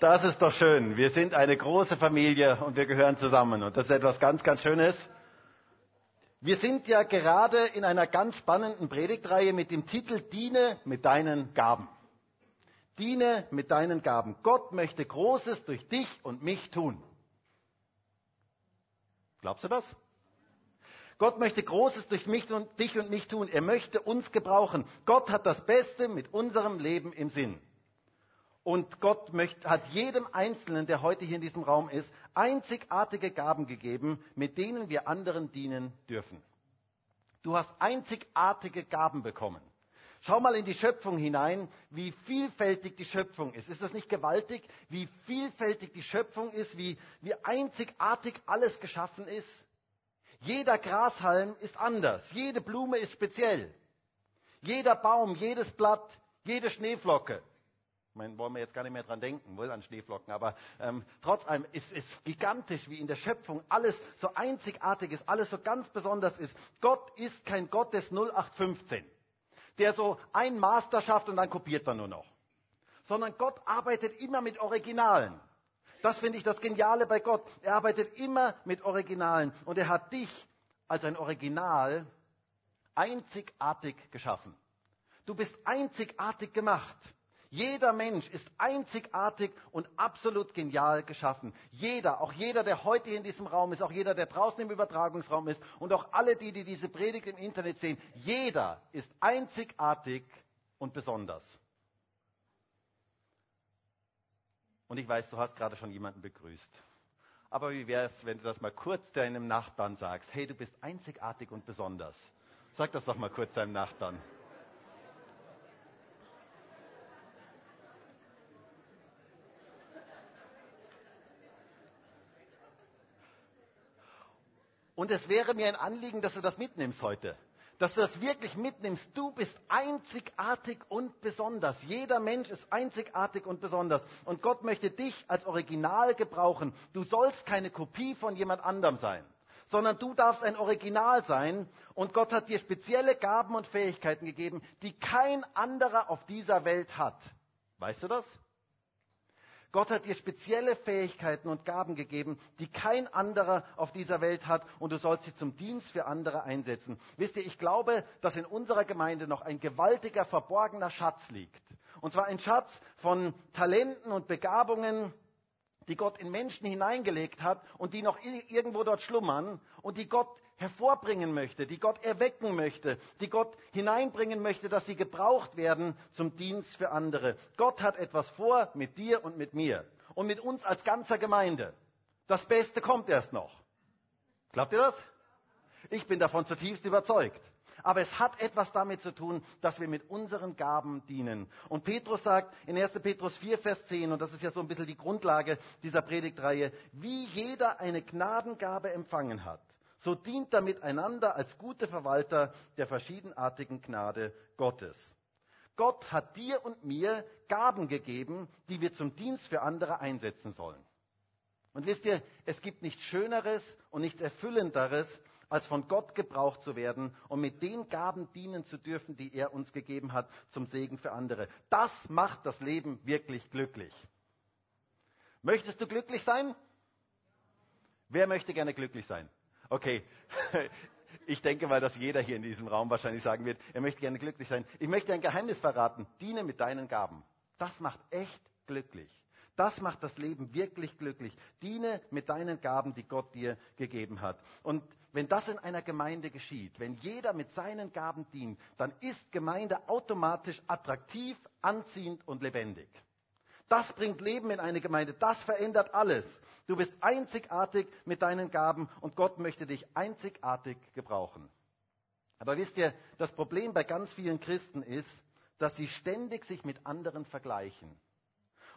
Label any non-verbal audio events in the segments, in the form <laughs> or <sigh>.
Das ist doch schön. Wir sind eine große Familie und wir gehören zusammen. Und das ist etwas ganz, ganz Schönes. Wir sind ja gerade in einer ganz spannenden Predigtreihe mit dem Titel Diene mit deinen Gaben. Diene mit deinen Gaben. Gott möchte Großes durch dich und mich tun. Glaubst du das? Gott möchte Großes durch mich und dich und mich tun. Er möchte uns gebrauchen. Gott hat das Beste mit unserem Leben im Sinn. Und Gott möchte, hat jedem Einzelnen, der heute hier in diesem Raum ist, einzigartige Gaben gegeben, mit denen wir anderen dienen dürfen. Du hast einzigartige Gaben bekommen. Schau mal in die Schöpfung hinein, wie vielfältig die Schöpfung ist. Ist das nicht gewaltig, wie vielfältig die Schöpfung ist, wie, wie einzigartig alles geschaffen ist? Jeder Grashalm ist anders, jede Blume ist speziell. Jeder Baum, jedes Blatt, jede Schneeflocke, meine, wollen wir jetzt gar nicht mehr dran denken, wohl an Schneeflocken, aber ähm, trotz allem ist es gigantisch, wie in der Schöpfung alles so einzigartig ist, alles so ganz besonders ist. Gott ist kein Gott des 0815, der so ein Master schafft und dann kopiert er nur noch. Sondern Gott arbeitet immer mit Originalen. Das finde ich das Geniale bei Gott. Er arbeitet immer mit Originalen und er hat dich als ein Original einzigartig geschaffen. Du bist einzigartig gemacht. Jeder Mensch ist einzigartig und absolut genial geschaffen. Jeder, auch jeder, der heute in diesem Raum ist, auch jeder, der draußen im Übertragungsraum ist und auch alle die, die diese Predigt im Internet sehen, jeder ist einzigartig und besonders. Und ich weiß, du hast gerade schon jemanden begrüßt. Aber wie wäre es, wenn du das mal kurz deinem Nachbarn sagst? Hey, du bist einzigartig und besonders. Sag das doch mal kurz deinem Nachbarn. Und es wäre mir ein Anliegen, dass du das mitnimmst heute. Dass du das wirklich mitnimmst. Du bist einzigartig und besonders. Jeder Mensch ist einzigartig und besonders. Und Gott möchte dich als Original gebrauchen. Du sollst keine Kopie von jemand anderem sein sondern du darfst ein Original sein und Gott hat dir spezielle Gaben und Fähigkeiten gegeben, die kein anderer auf dieser Welt hat. Weißt du das? Gott hat dir spezielle Fähigkeiten und Gaben gegeben, die kein anderer auf dieser Welt hat und du sollst sie zum Dienst für andere einsetzen. Wisst ihr, ich glaube, dass in unserer Gemeinde noch ein gewaltiger, verborgener Schatz liegt. Und zwar ein Schatz von Talenten und Begabungen, die Gott in Menschen hineingelegt hat und die noch irgendwo dort schlummern und die Gott hervorbringen möchte, die Gott erwecken möchte, die Gott hineinbringen möchte, dass sie gebraucht werden zum Dienst für andere. Gott hat etwas vor mit dir und mit mir und mit uns als ganzer Gemeinde. Das Beste kommt erst noch. Glaubt ihr das? Ich bin davon zutiefst überzeugt. Aber es hat etwas damit zu tun, dass wir mit unseren Gaben dienen. Und Petrus sagt in 1. Petrus 4, Vers 10, und das ist ja so ein bisschen die Grundlage dieser Predigtreihe, wie jeder eine Gnadengabe empfangen hat, so dient damit einander als gute Verwalter der verschiedenartigen Gnade Gottes. Gott hat dir und mir Gaben gegeben, die wir zum Dienst für andere einsetzen sollen. Und wisst ihr, es gibt nichts Schöneres und nichts Erfüllenderes, als von Gott gebraucht zu werden und mit den Gaben dienen zu dürfen, die er uns gegeben hat, zum Segen für andere. Das macht das Leben wirklich glücklich. Möchtest du glücklich sein? Wer möchte gerne glücklich sein? Okay, <laughs> ich denke mal, dass jeder hier in diesem Raum wahrscheinlich sagen wird, er möchte gerne glücklich sein. Ich möchte ein Geheimnis verraten. Diene mit deinen Gaben. Das macht echt glücklich. Das macht das Leben wirklich glücklich. Diene mit deinen Gaben, die Gott dir gegeben hat. Und wenn das in einer Gemeinde geschieht, wenn jeder mit seinen Gaben dient, dann ist Gemeinde automatisch attraktiv, anziehend und lebendig. Das bringt Leben in eine Gemeinde. Das verändert alles. Du bist einzigartig mit deinen Gaben und Gott möchte dich einzigartig gebrauchen. Aber wisst ihr, das Problem bei ganz vielen Christen ist, dass sie ständig sich mit anderen vergleichen.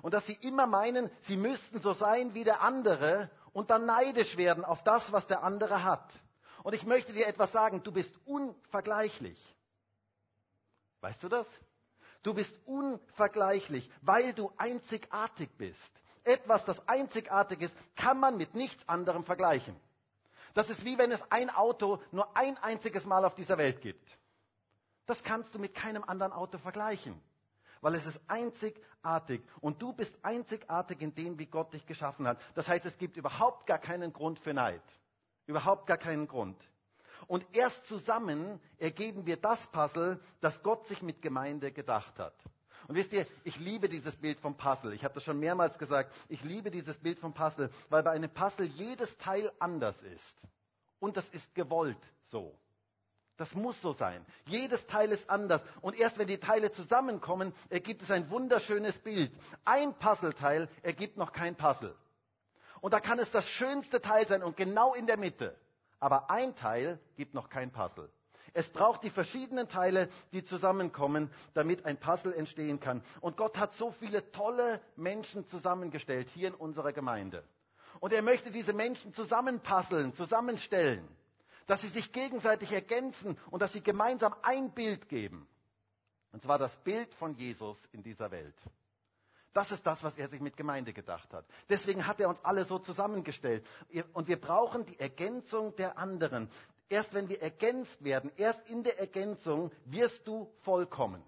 Und dass sie immer meinen, sie müssten so sein wie der andere und dann neidisch werden auf das, was der andere hat. Und ich möchte dir etwas sagen, du bist unvergleichlich. Weißt du das? Du bist unvergleichlich, weil du einzigartig bist. Etwas, das einzigartig ist, kann man mit nichts anderem vergleichen. Das ist wie wenn es ein Auto nur ein einziges Mal auf dieser Welt gibt. Das kannst du mit keinem anderen Auto vergleichen. weil es ist einzigartig. Und du bist einzigartig in dem, wie Gott dich geschaffen hat. Das heißt, es gibt überhaupt gar keinen Grund für Neid. Überhaupt gar keinen Grund. Und erst zusammen ergeben wir das Puzzle, das Gott sich mit Gemeinde gedacht hat. Und wisst ihr, ich liebe dieses Bild vom Puzzle. Ich habe das schon mehrmals gesagt. Ich liebe dieses Bild vom Puzzle, weil bei einem Puzzle jedes Teil anders ist. Und das ist gewollt so. Das muss so sein. Jedes Teil ist anders. Und erst wenn die Teile zusammenkommen, ergibt es ein wunderschönes Bild. Ein Puzzleteil ergibt noch kein Puzzle. Und da kann es das schönste Teil sein und genau in der Mitte. Aber ein Teil gibt noch kein Puzzle. Es braucht die verschiedenen Teile, die zusammenkommen, damit ein Puzzle entstehen kann. Und Gott hat so viele tolle Menschen zusammengestellt hier in unserer Gemeinde. Und er möchte diese Menschen zusammenpuzzeln, zusammenstellen, dass sie sich gegenseitig ergänzen und dass sie gemeinsam ein Bild geben. Und zwar das Bild von Jesus in dieser Welt. Das ist das, was er sich mit Gemeinde gedacht hat. Deswegen hat er uns alle so zusammengestellt. Und wir brauchen die Ergänzung der anderen. Erst wenn wir ergänzt werden, erst in der Ergänzung wirst du vollkommen.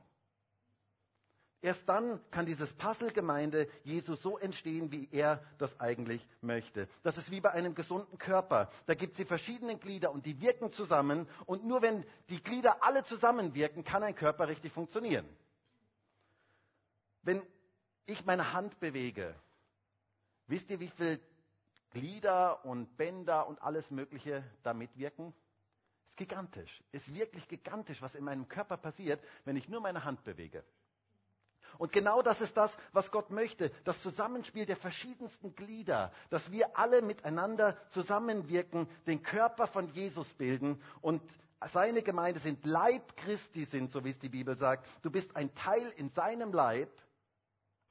Erst dann kann dieses Puzzle-Gemeinde Jesu so entstehen, wie er das eigentlich möchte. Das ist wie bei einem gesunden Körper. Da gibt es die verschiedenen Glieder und die wirken zusammen. Und nur wenn die Glieder alle zusammenwirken, kann ein Körper richtig funktionieren. Wenn ich meine Hand bewege, wisst ihr, wie viele Glieder und Bänder und alles Mögliche da mitwirken? ist gigantisch. Ist wirklich gigantisch, was in meinem Körper passiert, wenn ich nur meine Hand bewege. Und genau das ist das, was Gott möchte. Das Zusammenspiel der verschiedensten Glieder, dass wir alle miteinander zusammenwirken, den Körper von Jesus bilden und seine Gemeinde sind Leib Christi sind, so wie es die Bibel sagt. Du bist ein Teil in seinem Leib,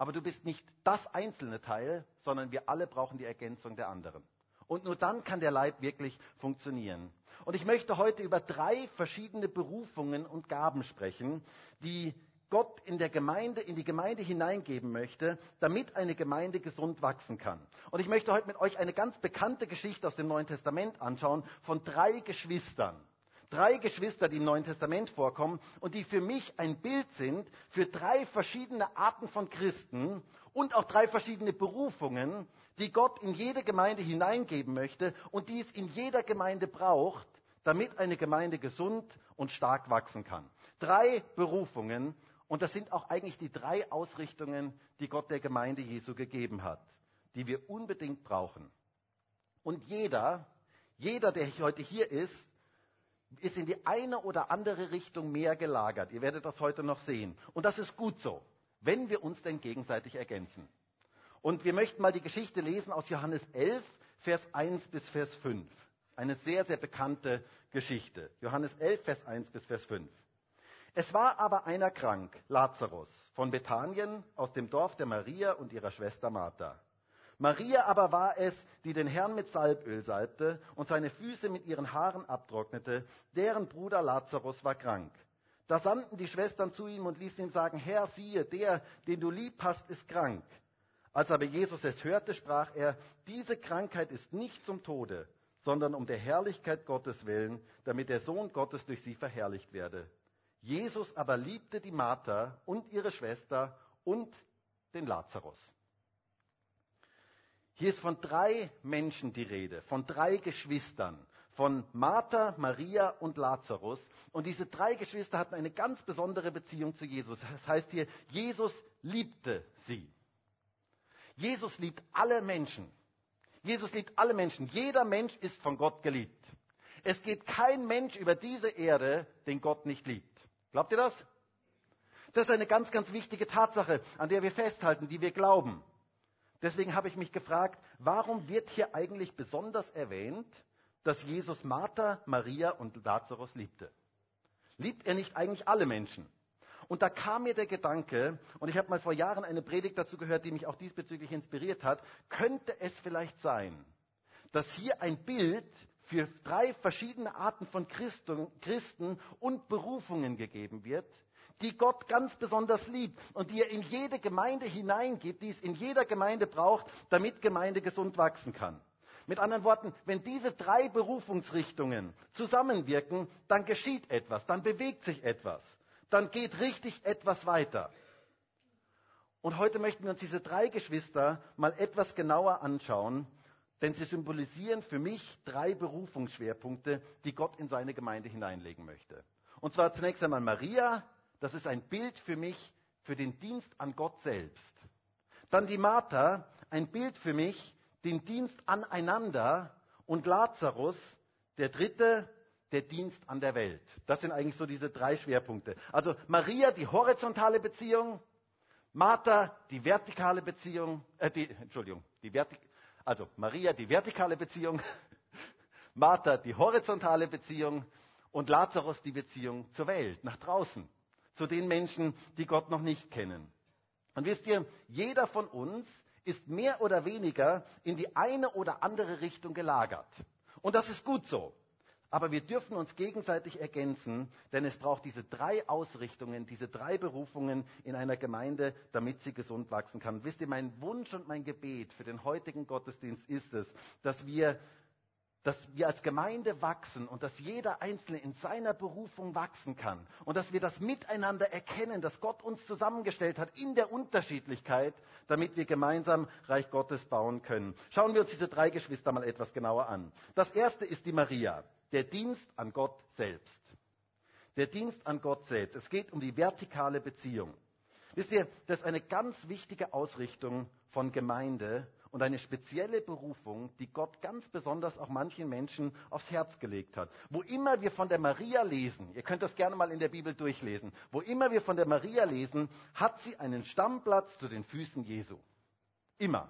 aber du bist nicht das einzelne Teil, sondern wir alle brauchen die Ergänzung der anderen. Und nur dann kann der Leib wirklich funktionieren. Und ich möchte heute über drei verschiedene Berufungen und Gaben sprechen, die Gott in der Gemeinde, in die Gemeinde hineingeben möchte, damit eine Gemeinde gesund wachsen kann. Und ich möchte heute mit euch eine ganz bekannte Geschichte aus dem Neuen Testament anschauen von drei Geschwistern. Drei Geschwister, die im Neuen Testament vorkommen und die für mich ein Bild sind für drei verschiedene Arten von Christen und auch drei verschiedene Berufungen, die Gott in jede Gemeinde hineingeben möchte und die es in jeder Gemeinde braucht, damit eine Gemeinde gesund und stark wachsen kann. Drei Berufungen und das sind auch eigentlich die drei Ausrichtungen, die Gott der Gemeinde Jesu gegeben hat, die wir unbedingt brauchen. Und jeder, jeder, der heute hier ist, ist in die eine oder andere Richtung mehr gelagert. Ihr werdet das heute noch sehen. Und das ist gut so, wenn wir uns denn gegenseitig ergänzen. Und wir möchten mal die Geschichte lesen aus Johannes 11, Vers 1 bis Vers 5. Eine sehr, sehr bekannte Geschichte. Johannes 11, Vers 1 bis Vers 5. Es war aber einer krank, Lazarus, von Bethanien, aus dem Dorf der Maria und ihrer Schwester Martha. Maria aber war es, die den Herrn mit Salböl salbte und seine Füße mit ihren Haaren abtrocknete, deren Bruder Lazarus war krank. Da sandten die Schwestern zu ihm und ließen ihm sagen, Herr, siehe, der, den du lieb hast, ist krank. Als aber Jesus es hörte, sprach er, diese Krankheit ist nicht zum Tode, sondern um der Herrlichkeit Gottes willen, damit der Sohn Gottes durch sie verherrlicht werde. Jesus aber liebte die Martha und ihre Schwester und den Lazarus. Hier ist von drei Menschen die Rede, von drei Geschwistern, von Martha, Maria und Lazarus. Und diese drei Geschwister hatten eine ganz besondere Beziehung zu Jesus. Das heißt hier, Jesus liebte sie. Jesus liebt alle Menschen. Jesus liebt alle Menschen. Jeder Mensch ist von Gott geliebt. Es geht kein Mensch über diese Erde, den Gott nicht liebt. Glaubt ihr das? Das ist eine ganz, ganz wichtige Tatsache, an der wir festhalten, die wir glauben. Deswegen habe ich mich gefragt, warum wird hier eigentlich besonders erwähnt, dass Jesus Martha, Maria und Lazarus liebte? Liebt er nicht eigentlich alle Menschen? Und da kam mir der Gedanke, und ich habe mal vor Jahren eine Predigt dazu gehört, die mich auch diesbezüglich inspiriert hat, könnte es vielleicht sein, dass hier ein Bild für drei verschiedene Arten von Christen und Berufungen gegeben wird, die Gott ganz besonders liebt und die er in jede Gemeinde hineingibt, die es in jeder Gemeinde braucht, damit Gemeinde gesund wachsen kann. Mit anderen Worten, wenn diese drei Berufungsrichtungen zusammenwirken, dann geschieht etwas, dann bewegt sich etwas, dann geht richtig etwas weiter. Und heute möchten wir uns diese drei Geschwister mal etwas genauer anschauen, denn sie symbolisieren für mich drei Berufungsschwerpunkte, die Gott in seine Gemeinde hineinlegen möchte. Und zwar zunächst einmal Maria, das ist ein Bild für mich für den Dienst an Gott selbst. Dann die Martha, ein Bild für mich, den Dienst aneinander. Und Lazarus, der dritte, der Dienst an der Welt. Das sind eigentlich so diese drei Schwerpunkte. Also Maria, die horizontale Beziehung, Martha, die vertikale Beziehung, äh, die, Entschuldigung, die Vertik also Maria, die vertikale Beziehung, <laughs> Martha, die horizontale Beziehung und Lazarus, die Beziehung zur Welt, nach draußen, zu den Menschen, die Gott noch nicht kennen. Und wisst ihr, jeder von uns ist mehr oder weniger in die eine oder andere Richtung gelagert. Und das ist gut so. Aber wir dürfen uns gegenseitig ergänzen, denn es braucht diese drei Ausrichtungen, diese drei Berufungen in einer Gemeinde, damit sie gesund wachsen kann. Wisst ihr, mein Wunsch und mein Gebet für den heutigen Gottesdienst ist es, dass wir dass wir als Gemeinde wachsen und dass jeder Einzelne in seiner Berufung wachsen kann und dass wir das miteinander erkennen, dass Gott uns zusammengestellt hat in der Unterschiedlichkeit, damit wir gemeinsam Reich Gottes bauen können. Schauen wir uns diese drei Geschwister mal etwas genauer an. Das erste ist die Maria, der Dienst an Gott selbst. Der Dienst an Gott selbst. Es geht um die vertikale Beziehung. Wisst ihr, das ist eine ganz wichtige Ausrichtung von Gemeinde und eine spezielle Berufung, die Gott ganz besonders auch manchen Menschen aufs Herz gelegt hat. Wo immer wir von der Maria lesen, ihr könnt das gerne mal in der Bibel durchlesen, wo immer wir von der Maria lesen, hat sie einen Stammplatz zu den Füßen Jesu. Immer.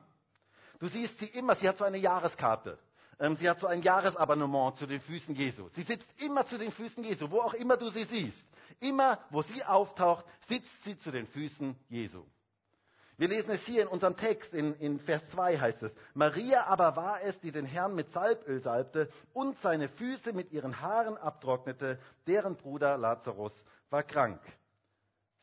Du siehst sie immer, sie hat so eine Jahreskarte. Ähm, sie hat so ein Jahresabonnement zu den Füßen Jesu. Sie sitzt immer zu den Füßen Jesu, wo auch immer du sie siehst. Immer, wo sie auftaucht, sitzt sie zu den Füßen Jesu. Wir lesen es hier in unserem Text, in, in Vers 2 heißt es, Maria aber war es, die den Herrn mit Salböl salbte und seine Füße mit ihren Haaren abtrocknete, deren Bruder Lazarus war krank.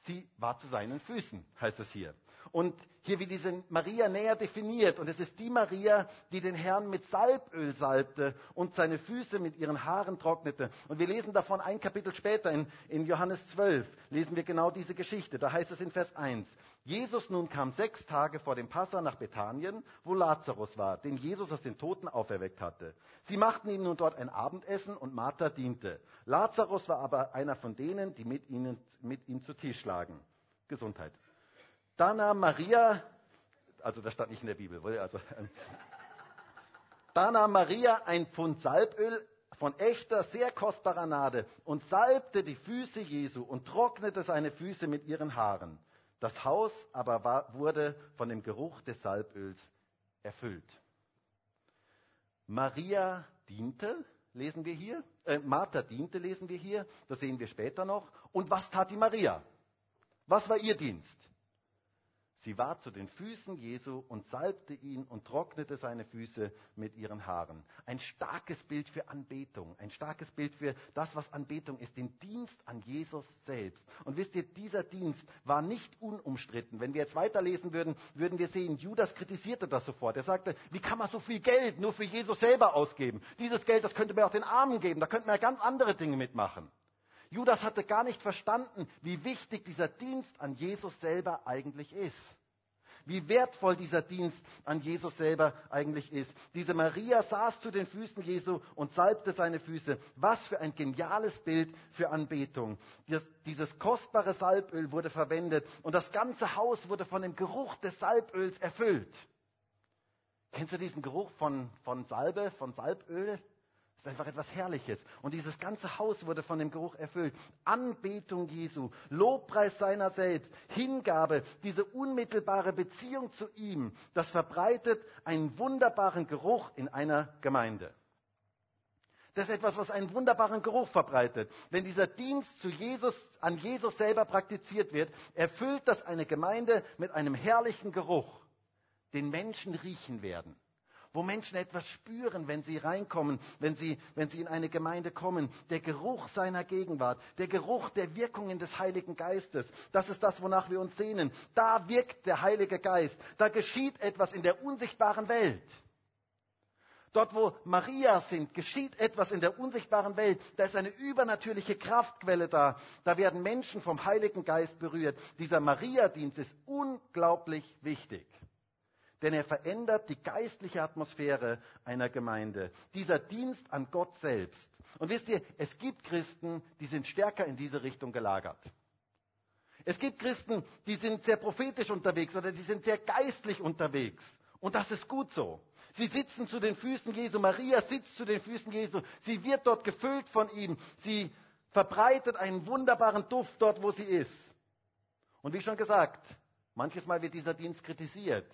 Sie war zu seinen Füßen, heißt es hier. Und hier wird diese Maria näher definiert. Und es ist die Maria, die den Herrn mit Salböl salbte und seine Füße mit ihren Haaren trocknete. Und wir lesen davon ein Kapitel später in, in Johannes 12, lesen wir genau diese Geschichte. Da heißt es in Vers 1, Jesus nun kam sechs Tage vor dem Passa nach Bethanien, wo Lazarus war, den Jesus aus den Toten auferweckt hatte. Sie machten ihm nun dort ein Abendessen und Martha diente. Lazarus war aber einer von denen, die mit, ihnen, mit ihm zu Tisch lagen. Gesundheit. Da nahm Maria, also das stand nicht in der Bibel, also, <laughs> da nahm Maria ein Pfund Salböl von echter, sehr kostbarer Nade und salbte die Füße Jesu und trocknete seine Füße mit ihren Haaren. Das Haus aber war, wurde von dem Geruch des Salböls erfüllt. Maria diente, lesen wir hier. Äh, Martha diente, lesen wir hier. Das sehen wir später noch. Und was tat die Maria? Was war ihr Dienst? Sie war zu den Füßen Jesu und salbte ihn und trocknete seine Füße mit ihren Haaren. Ein starkes Bild für Anbetung, ein starkes Bild für das, was Anbetung ist, den Dienst an Jesus selbst. Und wisst ihr, dieser Dienst war nicht unumstritten. Wenn wir jetzt weiterlesen würden, würden wir sehen, Judas kritisierte das sofort. Er sagte, wie kann man so viel Geld nur für Jesus selber ausgeben? Dieses Geld, das könnte man auch den Armen geben, da könnten wir ganz andere Dinge mitmachen. Judas hatte gar nicht verstanden, wie wichtig dieser Dienst an Jesus selber eigentlich ist. Wie wertvoll dieser Dienst an Jesus selber eigentlich ist. Diese Maria saß zu den Füßen Jesu und salbte seine Füße. Was für ein geniales Bild für Anbetung. Dieses kostbare Salböl wurde verwendet und das ganze Haus wurde von dem Geruch des Salböls erfüllt. Kennst du diesen Geruch von, von Salbe, von Salböl? Das ist einfach etwas Herrliches. Und dieses ganze Haus wurde von dem Geruch erfüllt. Anbetung Jesu, Lobpreis seiner selbst, Hingabe, diese unmittelbare Beziehung zu ihm, das verbreitet einen wunderbaren Geruch in einer Gemeinde. Das ist etwas, was einen wunderbaren Geruch verbreitet. Wenn dieser Dienst zu Jesus, an Jesus selber praktiziert wird, erfüllt das eine Gemeinde mit einem herrlichen Geruch, den Menschen riechen werden wo Menschen etwas spüren, wenn sie reinkommen, wenn sie, wenn sie in eine Gemeinde kommen. Der Geruch seiner Gegenwart, der Geruch der Wirkungen des Heiligen Geistes. Das ist das, wonach wir uns sehnen. Da wirkt der Heilige Geist. Da geschieht etwas in der unsichtbaren Welt. Dort, wo Maria sind, geschieht etwas in der unsichtbaren Welt. Da ist eine übernatürliche Kraftquelle da. Da werden Menschen vom Heiligen Geist berührt. Dieser Maria-Dienst ist unglaublich wichtig. Denn er verändert die geistliche Atmosphäre einer Gemeinde. Dieser Dienst an Gott selbst. Und wisst ihr, es gibt Christen, die sind stärker in diese Richtung gelagert. Es gibt Christen, die sind sehr prophetisch unterwegs oder die sind sehr geistlich unterwegs. Und das ist gut so. Sie sitzen zu den Füßen Jesu. Maria sitzt zu den Füßen Jesu. Sie wird dort gefüllt von ihm. Sie verbreitet einen wunderbaren Duft dort, wo sie ist. Und wie schon gesagt, manches Mal wird dieser Dienst kritisiert.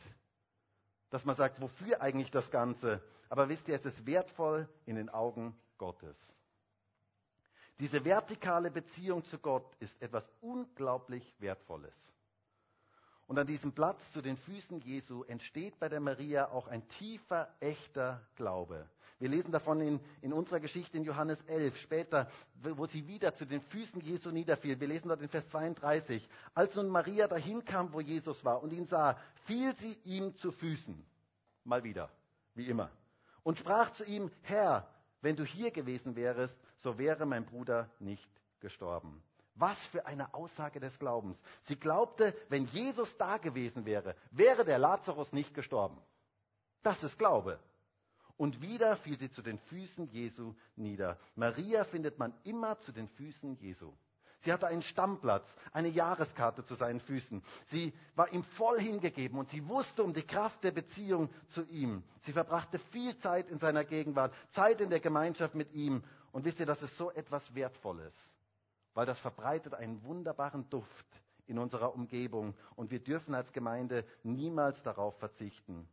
Dass man sagt, wofür eigentlich das Ganze? Aber wisst ihr, es ist wertvoll in den Augen Gottes. Diese vertikale Beziehung zu Gott ist etwas unglaublich Wertvolles. Und an diesem Platz zu den Füßen Jesu entsteht bei der Maria auch ein tiefer, echter Glaube. Wir lesen davon in, in unserer Geschichte in Johannes 11, später, wo sie wieder zu den Füßen Jesu niederfiel. Wir lesen dort in Vers 32. Als nun Maria dahin kam, wo Jesus war und ihn sah, fiel sie ihm zu Füßen. Mal wieder, wie immer. Und sprach zu ihm, Herr, wenn du hier gewesen wärest, so wäre mein Bruder nicht gestorben. Was für eine Aussage des Glaubens. Sie glaubte, wenn Jesus da gewesen wäre, wäre der Lazarus nicht gestorben. Das ist Glaube. Und wieder fiel sie zu den Füßen Jesu nieder. Maria findet man immer zu den Füßen Jesu. Sie hatte einen Stammplatz, eine Jahreskarte zu seinen Füßen. Sie war ihm voll hingegeben und sie wusste um die Kraft der Beziehung zu ihm. Sie verbrachte viel Zeit in seiner Gegenwart, Zeit in der Gemeinschaft mit ihm. Und wisst ihr, das ist so etwas Wertvolles weil das verbreitet einen wunderbaren Duft in unserer Umgebung und wir dürfen als Gemeinde niemals darauf verzichten.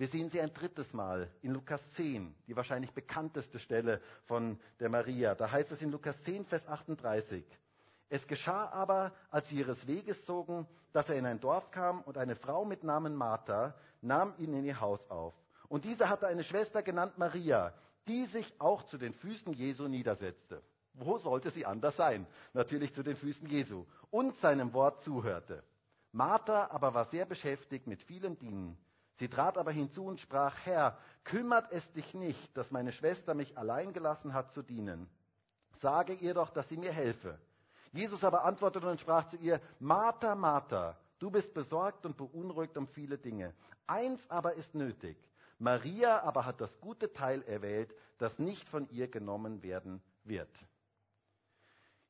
Wir sehen sie ein drittes Mal in Lukas 10, die wahrscheinlich bekannteste Stelle von der Maria. Da heißt es in Lukas 10, Vers 38. Es geschah aber, als sie ihres Weges zogen, dass er in ein Dorf kam und eine Frau mit Namen Martha nahm ihn in ihr Haus auf. Und diese hatte eine Schwester genannt Maria, die sich auch zu den Füßen Jesu niedersetzte. Wo sollte sie anders sein? Natürlich zu den Füßen Jesu. Und seinem Wort zuhörte. Martha aber war sehr beschäftigt mit vielem Dienen. Sie trat aber hinzu und sprach, Herr, kümmert es dich nicht, dass meine Schwester mich allein gelassen hat zu dienen. Sage ihr doch, dass sie mir helfe. Jesus aber antwortete und sprach zu ihr, Martha, Martha, du bist besorgt und beunruhigt um viele Dinge. Eins aber ist nötig. Maria aber hat das gute Teil erwählt, das nicht von ihr genommen werden wird.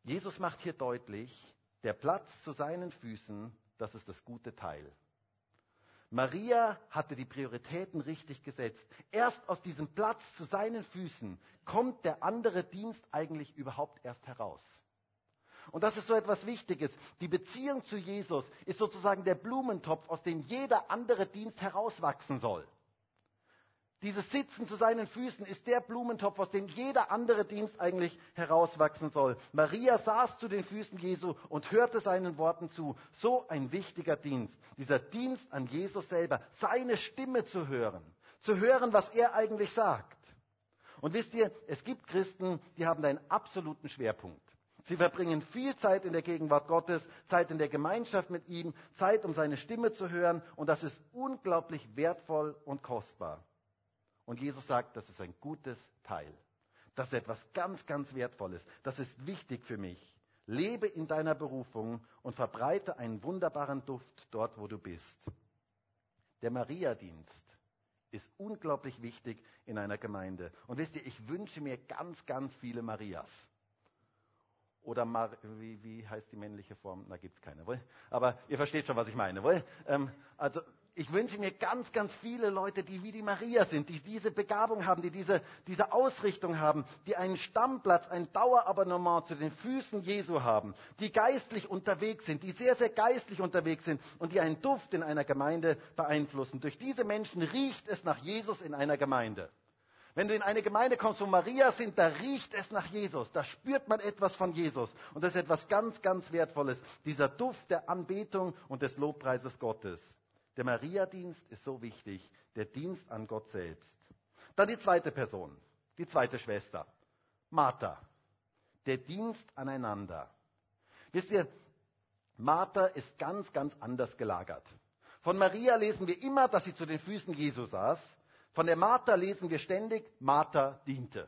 Jesus macht hier deutlich, der Platz zu seinen Füßen, das ist das gute Teil. Maria hatte die Prioritäten richtig gesetzt. Erst aus diesem Platz zu seinen Füßen kommt der andere Dienst eigentlich überhaupt erst heraus. Und das ist so etwas Wichtiges. Die Beziehung zu Jesus ist sozusagen der Blumentopf, aus dem jeder andere Dienst herauswachsen soll. Dieses Sitzen zu seinen Füßen ist der Blumentopf, aus dem jeder andere Dienst eigentlich herauswachsen soll. Maria saß zu den Füßen Jesu und hörte seinen Worten zu. So ein wichtiger Dienst. Dieser Dienst an Jesus selber, seine Stimme zu hören, zu hören, was er eigentlich sagt. Und wisst ihr, es gibt Christen, die haben einen absoluten Schwerpunkt. Sie verbringen viel Zeit in der Gegenwart Gottes, Zeit in der Gemeinschaft mit ihm, Zeit, um seine Stimme zu hören. Und das ist unglaublich wertvoll und kostbar. Und Jesus sagt, das ist ein gutes Teil. Das ist etwas ganz, ganz Wertvolles. Das ist wichtig für mich. Lebe in deiner Berufung und verbreite einen wunderbaren Duft dort, wo du bist. Der Mariadienst ist unglaublich wichtig in einer Gemeinde. Und wisst ihr, ich wünsche mir ganz, ganz viele Marias. Oder Mar wie, wie heißt die männliche Form? Da gibt es keine, wohl? Aber ihr versteht schon, was ich meine, wohl? Ähm, also ich wünsche mir ganz, ganz viele Leute, die wie die Maria sind, die diese Begabung haben, die diese, diese Ausrichtung haben, die einen Stammplatz, ein Dauerabonnement zu den Füßen Jesu haben, die geistlich unterwegs sind, die sehr, sehr geistlich unterwegs sind und die einen Duft in einer Gemeinde beeinflussen. Durch diese Menschen riecht es nach Jesus in einer Gemeinde. Wenn du in eine Gemeinde kommst, wo Maria sind, da riecht es nach Jesus. Da spürt man etwas von Jesus. Und das ist etwas ganz, ganz Wertvolles. Dieser Duft der Anbetung und des Lobpreises Gottes. Der Mariadienst ist so wichtig, der Dienst an Gott selbst. Dann die zweite Person, die zweite Schwester, Martha, der Dienst aneinander. Wisst ihr, Martha ist ganz, ganz anders gelagert. Von Maria lesen wir immer, dass sie zu den Füßen Jesu saß. Von der Martha lesen wir ständig, Martha diente.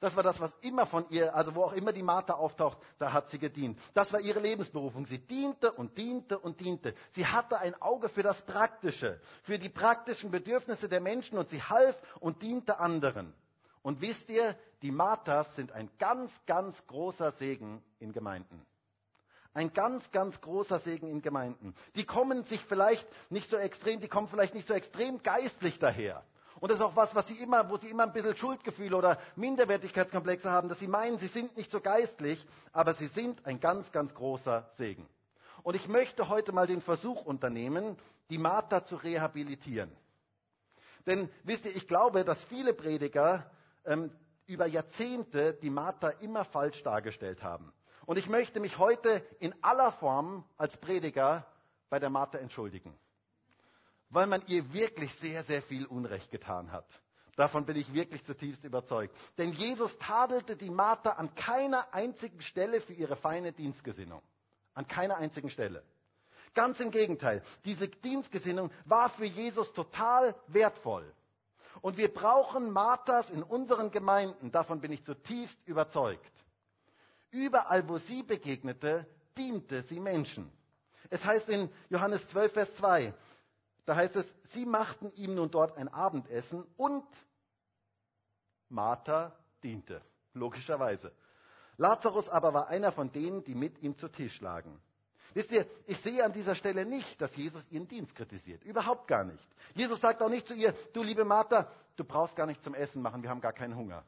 Das war das, was immer von ihr, also wo auch immer die Martha auftaucht, da hat sie gedient. Das war ihre Lebensberufung. Sie diente und diente und diente. Sie hatte ein Auge für das Praktische, für die praktischen Bedürfnisse der Menschen und sie half und diente anderen. Und wisst ihr, die Marthas sind ein ganz, ganz großer Segen in Gemeinden. Ein ganz, ganz großer Segen in Gemeinden. Die kommen sich vielleicht nicht so extrem, die kommen vielleicht nicht so extrem geistlich daher. Und das ist auch was, was sie immer, wo sie immer ein bisschen Schuldgefühle oder Minderwertigkeitskomplexe haben, dass sie meinen, sie sind nicht so geistlich, aber sie sind ein ganz, ganz großer Segen. Und ich möchte heute mal den Versuch unternehmen, die Martha zu rehabilitieren. Denn wisst ihr, ich glaube, dass viele Prediger ähm, über Jahrzehnte die Martha immer falsch dargestellt haben. Und ich möchte mich heute in aller Form als Prediger bei der Martha entschuldigen weil man ihr wirklich sehr, sehr viel Unrecht getan hat. Davon bin ich wirklich zutiefst überzeugt. Denn Jesus tadelte die Martha an keiner einzigen Stelle für ihre feine Dienstgesinnung. An keiner einzigen Stelle. Ganz im Gegenteil. Diese Dienstgesinnung war für Jesus total wertvoll. Und wir brauchen Marthas in unseren Gemeinden. Davon bin ich zutiefst überzeugt. Überall, wo sie begegnete, diente sie Menschen. Es heißt in Johannes 12, Vers 2, da heißt es, sie machten ihm nun dort ein Abendessen und Martha diente, logischerweise. Lazarus aber war einer von denen, die mit ihm zu Tisch lagen. Wisst ihr, ich sehe an dieser Stelle nicht, dass Jesus ihren Dienst kritisiert. Überhaupt gar nicht. Jesus sagt auch nicht zu ihr, du liebe Martha, du brauchst gar nicht zum Essen machen, wir haben gar keinen Hunger.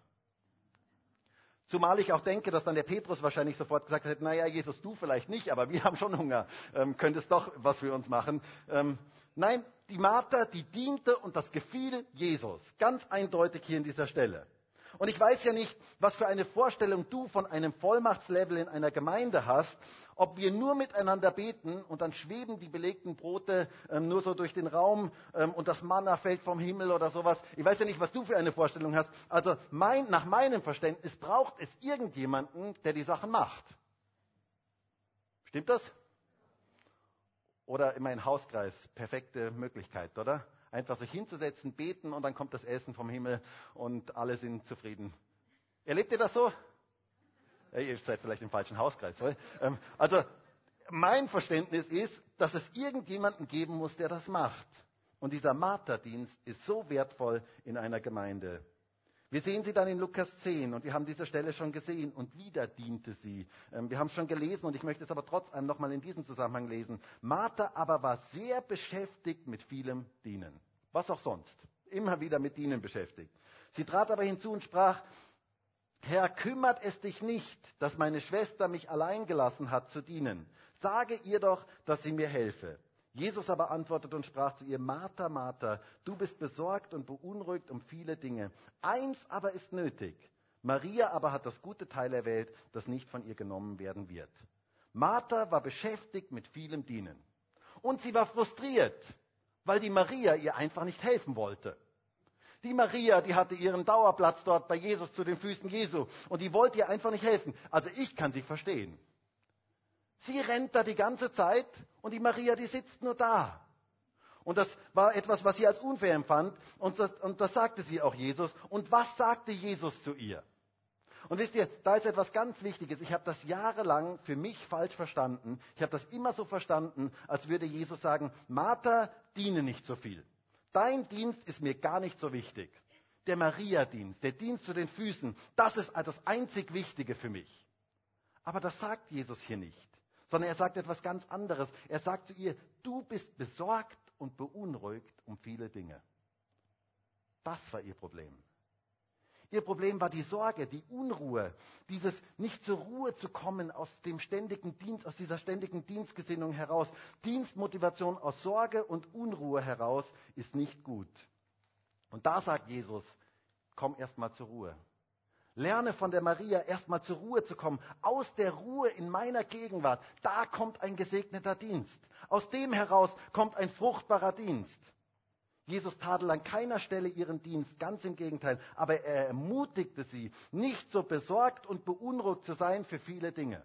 Zumal ich auch denke, dass dann der Petrus wahrscheinlich sofort gesagt hätte, naja, Jesus, du vielleicht nicht, aber wir haben schon Hunger, ähm, könntest doch was für uns machen. Ähm, nein, die Martha, die diente und das gefiel Jesus. Ganz eindeutig hier in dieser Stelle. Und ich weiß ja nicht, was für eine Vorstellung du von einem Vollmachtslevel in einer Gemeinde hast, ob wir nur miteinander beten und dann schweben die belegten Brote ähm, nur so durch den Raum ähm, und das Manna fällt vom Himmel oder sowas. Ich weiß ja nicht, was du für eine Vorstellung hast. Also mein, nach meinem Verständnis braucht es irgendjemanden, der die Sachen macht. Stimmt das? Oder immer ein Hauskreis, perfekte Möglichkeit, oder? Einfach sich hinzusetzen, beten und dann kommt das Essen vom Himmel und alle sind zufrieden. Erlebt ihr das so? Ihr seid vielleicht im falschen Hauskreis. Ähm, also mein Verständnis ist, dass es irgendjemanden geben muss, der das macht. Und dieser Marterdienst ist so wertvoll in einer Gemeinde. Wir sehen sie dann in Lukas 10 und wir haben diese Stelle schon gesehen und wieder diente sie. Ähm, wir haben es schon gelesen und ich möchte es aber trotz allem nochmal in diesem Zusammenhang lesen. Martha aber war sehr beschäftigt mit vielem Dienen. Was auch sonst. Immer wieder mit Dienen beschäftigt. Sie trat aber hinzu und sprach, Herr, kümmert es dich nicht, dass meine Schwester mich allein gelassen hat zu dienen. Sage ihr doch, dass sie mir helfe. Jesus aber antwortete und sprach zu ihr, Martha, Martha, du bist besorgt und beunruhigt um viele Dinge. Eins aber ist nötig. Maria aber hat das gute Teil erwählt, das nicht von ihr genommen werden wird. Martha war beschäftigt mit vielem Dienen. Und sie war frustriert, weil die Maria ihr einfach nicht helfen wollte. Die Maria, die hatte ihren Dauerplatz dort bei Jesus zu den Füßen Jesu und die wollte ihr einfach nicht helfen. Also ich kann sie verstehen. Sie rennt da die ganze Zeit und die Maria, die sitzt nur da. Und das war etwas, was sie als unfair empfand. Und das, und das sagte sie auch Jesus. Und was sagte Jesus zu ihr? Und wisst ihr, da ist etwas ganz Wichtiges. Ich habe das jahrelang für mich falsch verstanden. Ich habe das immer so verstanden, als würde Jesus sagen, Martha, diene nicht so viel. Dein Dienst ist mir gar nicht so wichtig. Der Maria-Dienst, der Dienst zu den Füßen, das ist das einzig Wichtige für mich. Aber das sagt Jesus hier nicht sondern er sagt etwas ganz anderes. Er sagt zu ihr, du bist besorgt und beunruhigt um viele Dinge. Das war ihr Problem. Ihr Problem war die Sorge, die Unruhe, dieses nicht zur Ruhe zu kommen aus dem ständigen Dienst, aus dieser ständigen Dienstgesinnung heraus. Dienstmotivation aus Sorge und Unruhe heraus ist nicht gut. Und da sagt Jesus, komm erst mal zur Ruhe. Lerne von der Maria erstmal zur Ruhe zu kommen. Aus der Ruhe in meiner Gegenwart, da kommt ein gesegneter Dienst. Aus dem heraus kommt ein fruchtbarer Dienst. Jesus tadelt an keiner Stelle ihren Dienst, ganz im Gegenteil. Aber er ermutigte sie, nicht so besorgt und beunruhigt zu sein für viele Dinge.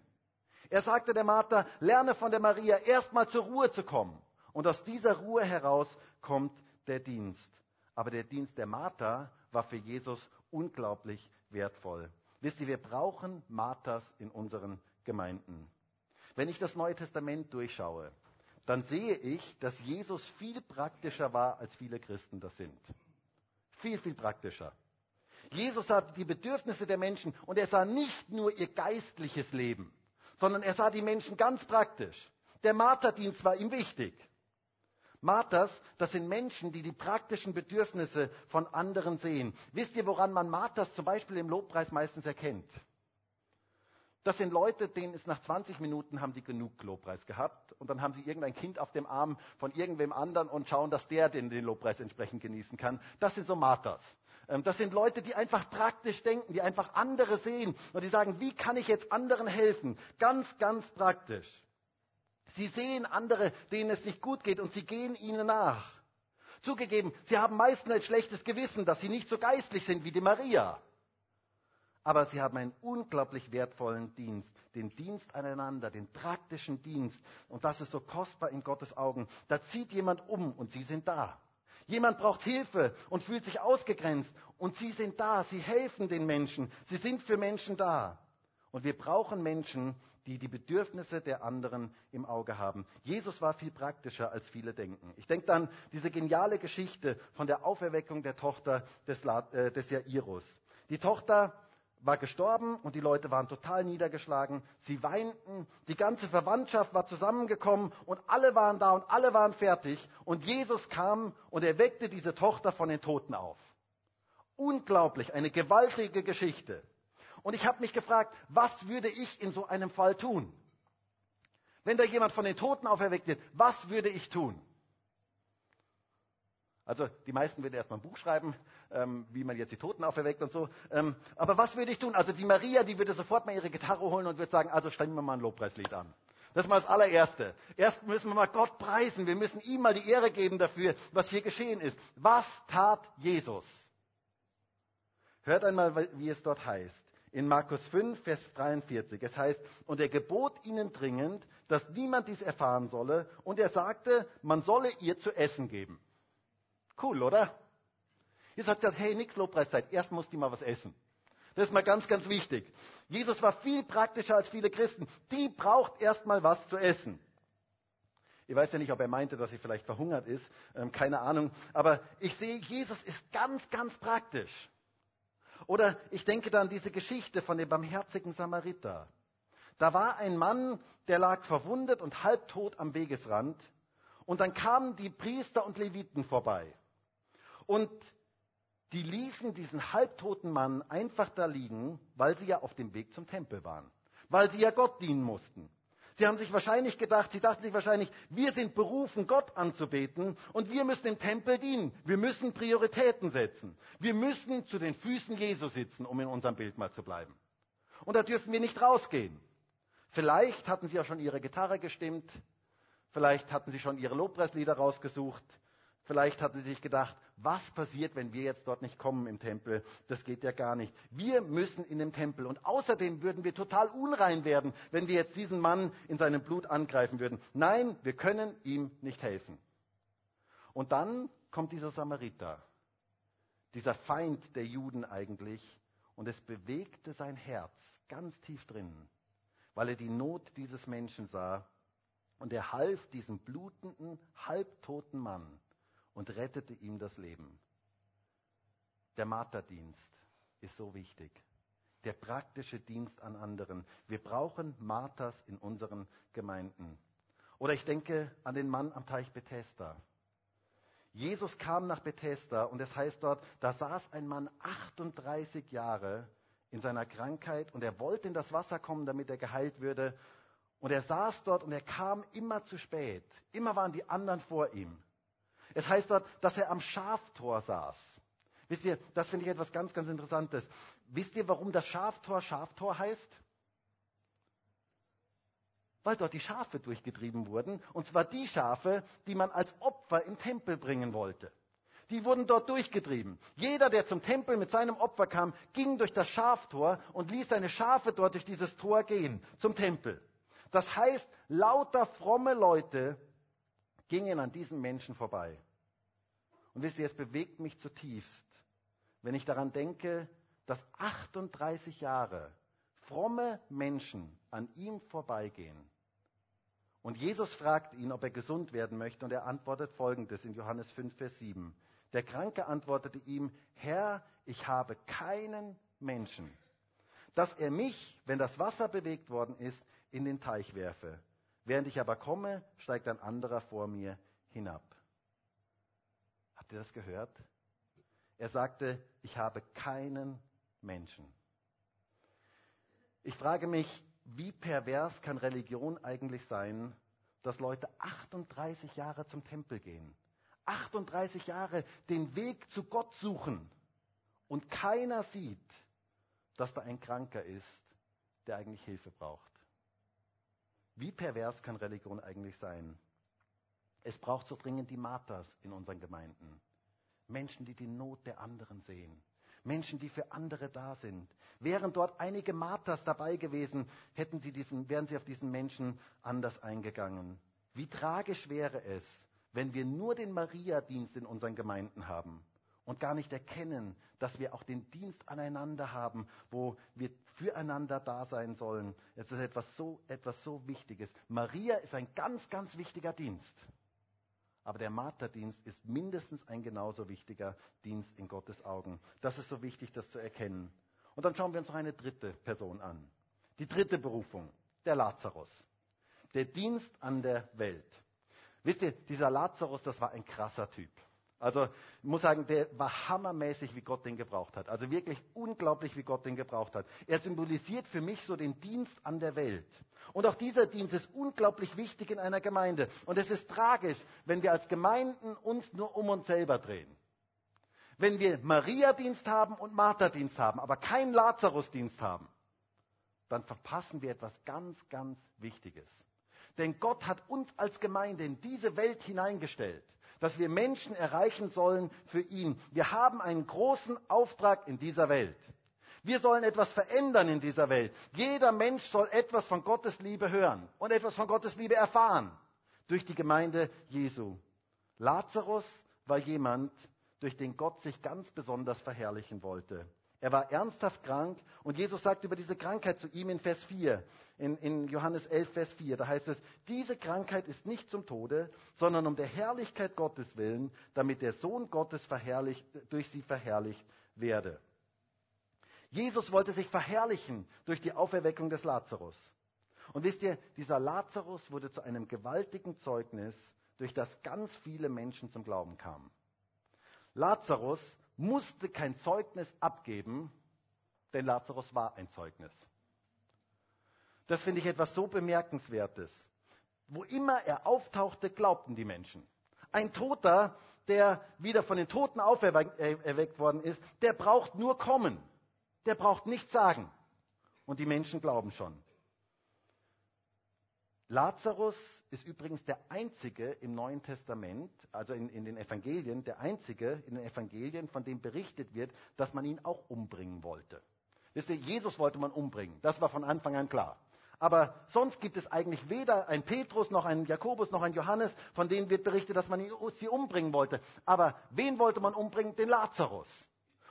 Er sagte der Martha, lerne von der Maria erstmal zur Ruhe zu kommen. Und aus dieser Ruhe heraus kommt der Dienst. Aber der Dienst der Martha war für Jesus unglaublich wertvoll. Wisst ihr, wir brauchen Marthas in unseren Gemeinden. Wenn ich das Neue Testament durchschaue, dann sehe ich, dass Jesus viel praktischer war, als viele Christen das sind. Viel, viel praktischer. Jesus sah die Bedürfnisse der Menschen und er sah nicht nur ihr geistliches Leben, sondern er sah die Menschen ganz praktisch. Der Marterdienst war ihm wichtig. Marthas, das sind Menschen, die die praktischen Bedürfnisse von anderen sehen. Wisst ihr, woran man Marthas zum Beispiel im Lobpreis meistens erkennt? Das sind Leute, denen ist nach 20 Minuten haben die genug Lobpreis gehabt und dann haben sie irgendein Kind auf dem Arm von irgendwem anderen und schauen, dass der den, den Lobpreis entsprechend genießen kann. Das sind so Marthas. Ähm, das sind Leute, die einfach praktisch denken, die einfach andere sehen und die sagen, wie kann ich jetzt anderen helfen? Ganz, ganz praktisch. Sie sehen andere, denen es nicht gut geht und sie gehen ihnen nach. Zugegeben, sie haben meistens ein schlechtes Gewissen, dass sie nicht so geistlich sind wie die Maria. Aber sie haben einen unglaublich wertvollen Dienst, den Dienst aneinander, den praktischen Dienst. Und das ist so kostbar in Gottes Augen. Da zieht jemand um und sie sind da. Jemand braucht Hilfe und fühlt sich ausgegrenzt und sie sind da. Sie helfen den Menschen. Sie sind für Menschen da. Und wir brauchen Menschen, die die Bedürfnisse der anderen im Auge haben. Jesus war viel praktischer, als viele denken. Ich denke dann diese geniale Geschichte von der Auferweckung der Tochter des, äh, des Jairus. Die Tochter war gestorben und die Leute waren total niedergeschlagen. Sie weinten, die ganze Verwandtschaft war zusammengekommen und alle waren da und alle waren fertig. Und Jesus kam und er weckte diese Tochter von den Toten auf. Unglaublich, eine gewaltige Geschichte. Und ich habe mich gefragt, was würde ich in so einem Fall tun? Wenn da jemand von den Toten auferweckt wird, was würde ich tun? Also die meisten würden erstmal ein Buch schreiben, ähm, wie man jetzt die Toten auferweckt und so. Ähm, aber was würde ich tun? Also die Maria, die würde sofort mal ihre Gitarre holen und würde sagen, also stimmen wir mal ein Lobpreislied an. Das ist mal das allererste. Erst müssen wir mal Gott preisen. Wir müssen ihm mal die Ehre geben dafür, was hier geschehen ist. Was tat Jesus? Hört einmal, wie es dort heißt. In Markus 5, Vers 43. Es heißt, und er gebot ihnen dringend, dass niemand dies erfahren solle. Und er sagte, man solle ihr zu essen geben. Cool, oder? Jesus hat gesagt, hey, nix Lobpreiszeit, erst muss die mal was essen. Das ist mal ganz, ganz wichtig. Jesus war viel praktischer als viele Christen. Die braucht erst mal was zu essen. Ich weiß ja nicht, ob er meinte, dass sie vielleicht verhungert ist, ähm, keine Ahnung. Aber ich sehe, Jesus ist ganz, ganz praktisch. Oder ich denke dann diese Geschichte von dem barmherzigen Samariter. Da war ein Mann, der lag verwundet und halbtot am Wegesrand. Und dann kamen die Priester und Leviten vorbei. Und die ließen diesen halbtoten Mann einfach da liegen, weil sie ja auf dem Weg zum Tempel waren. Weil sie ja Gott dienen mussten. Sie haben sich wahrscheinlich gedacht, sie dachten sich wahrscheinlich, wir sind berufen, Gott anzubeten und wir müssen im Tempel dienen. Wir müssen Prioritäten setzen. Wir müssen zu den Füßen Jesu sitzen, um in unserem Bild mal zu bleiben. Und da dürfen wir nicht rausgehen. Vielleicht hatten sie auch schon ihre Gitarre gestimmt. Vielleicht hatten sie schon ihre Lobpreislieder rausgesucht. Vielleicht hatten sie sich gedacht, was passiert, wenn wir jetzt dort nicht kommen im Tempel? Das geht ja gar nicht. Wir müssen in den Tempel. Und außerdem würden wir total unrein werden, wenn wir jetzt diesen Mann in seinem Blut angreifen würden. Nein, wir können ihm nicht helfen. Und dann kommt dieser Samariter, dieser Feind der Juden eigentlich, und es bewegte sein Herz ganz tief drinnen, weil er die Not dieses Menschen sah. Und er half diesem blutenden, halbtoten Mann und rettete ihm das Leben. Der Marterdienst ist so wichtig. Der praktische Dienst an anderen. Wir brauchen Marters in unseren Gemeinden. Oder ich denke an den Mann am Teich Bethesda. Jesus kam nach Bethesda und es heißt dort, da saß ein Mann 38 Jahre in seiner Krankheit und er wollte in das Wasser kommen, damit er geheilt würde. Und er saß dort und er kam immer zu spät. Immer waren die anderen vor ihm. Es heißt dort, dass er am Schaftor saß. Wisst ihr, das finde ich etwas ganz, ganz Interessantes. Wisst ihr, warum das Schaftor Schaftor heißt? Weil dort die Schafe durchgetrieben wurden. Und zwar die Schafe, die man als Opfer im Tempel bringen wollte. Die wurden dort durchgetrieben. Jeder, der zum Tempel mit seinem Opfer kam, ging durch das Schaftor und ließ seine Schafe dort durch dieses Tor gehen, zum Tempel. Das heißt, lauter fromme Leute gingen an diesen Menschen vorbei. Und wisst ihr, es bewegt mich zutiefst, wenn ich daran denke, dass 38 Jahre fromme Menschen an ihm vorbeigehen. Und Jesus fragt ihn, ob er gesund werden möchte, und er antwortet folgendes in Johannes 5, Vers 7. Der Kranke antwortete ihm, Herr, ich habe keinen Menschen, dass er mich, wenn das Wasser bewegt worden ist, in den Teich werfe. Während ich aber komme, steigt ein anderer vor mir hinab. Habt ihr das gehört? Er sagte, ich habe keinen Menschen. Ich frage mich, wie pervers kann Religion eigentlich sein, dass Leute 38 Jahre zum Tempel gehen, 38 Jahre den Weg zu Gott suchen und keiner sieht, dass da ein Kranker ist, der eigentlich Hilfe braucht. Wie pervers kann Religion eigentlich sein? Es braucht so dringend die Marthas in unseren Gemeinden. Menschen, die die Not der anderen sehen. Menschen, die für andere da sind. Wären dort einige Marthas dabei gewesen, hätten sie diesen, wären sie auf diesen Menschen anders eingegangen. Wie tragisch wäre es, wenn wir nur den Maria-Dienst in unseren Gemeinden haben und gar nicht erkennen, dass wir auch den Dienst aneinander haben, wo wir füreinander da sein sollen. Es ist etwas so, etwas so Wichtiges. Maria ist ein ganz, ganz wichtiger Dienst. Aber der Marterdienst ist mindestens ein genauso wichtiger Dienst in Gottes Augen. Das ist so wichtig, das zu erkennen. Und dann schauen wir uns noch eine dritte Person an. Die dritte Berufung, der Lazarus. Der Dienst an der Welt. Wisst ihr, dieser Lazarus, das war ein krasser Typ. Also ich muss sagen, der war hammermäßig, wie Gott den gebraucht hat. Also wirklich unglaublich, wie Gott den gebraucht hat. Er symbolisiert für mich so den Dienst an der Welt. Und auch dieser Dienst ist unglaublich wichtig in einer Gemeinde. Und es ist tragisch, wenn wir als Gemeinden uns nur um uns selber drehen. Wenn wir Maria-Dienst haben und Martha-Dienst haben, aber keinen Lazarus-Dienst haben, dann verpassen wir etwas ganz, ganz Wichtiges. Denn Gott hat uns als Gemeinde in diese Welt hineingestellt dass wir Menschen erreichen sollen für ihn. Wir haben einen großen Auftrag in dieser Welt. Wir sollen etwas verändern in dieser Welt. Jeder Mensch soll etwas von Gottes Liebe hören und etwas von Gottes Liebe erfahren durch die Gemeinde Jesu. Lazarus war jemand, durch den Gott sich ganz besonders verherrlichen wollte. Er war ernsthaft krank und Jesus sagt über diese Krankheit zu ihm in Vers 4, in, in, Johannes 11, Vers 4, da heißt es, diese Krankheit ist nicht zum Tode, sondern um der Herrlichkeit Gottes willen, damit der Sohn Gottes verherrlicht, durch sie verherrlicht werde. Jesus wollte sich verherrlichen durch die Auferweckung des Lazarus. Und wisst ihr, dieser Lazarus wurde zu einem gewaltigen Zeugnis, durch das ganz viele Menschen zum Glauben kamen. Lazarus musste kein Zeugnis abgeben, denn Lazarus war ein Zeugnis. Das finde ich etwas so Bemerkenswertes. Wo immer er auftauchte, glaubten die Menschen. Ein Toter, der wieder von den Toten auferweckt worden ist, der braucht nur kommen. Der braucht nichts sagen. Und die Menschen glauben schon. Lazarus ist übrigens der einzige im Neuen Testament, also in, in, den Evangelien, der einzige in den Evangelien, von dem berichtet wird, dass man ihn auch umbringen wollte. Wisst ihr, Jesus wollte man umbringen. Das war von Anfang an klar. Aber sonst gibt es eigentlich weder ein Petrus noch ein Jakobus noch ein Johannes, von denen wird berichtet, dass man ihn, sie umbringen wollte. Aber wen wollte man umbringen? Den Lazarus.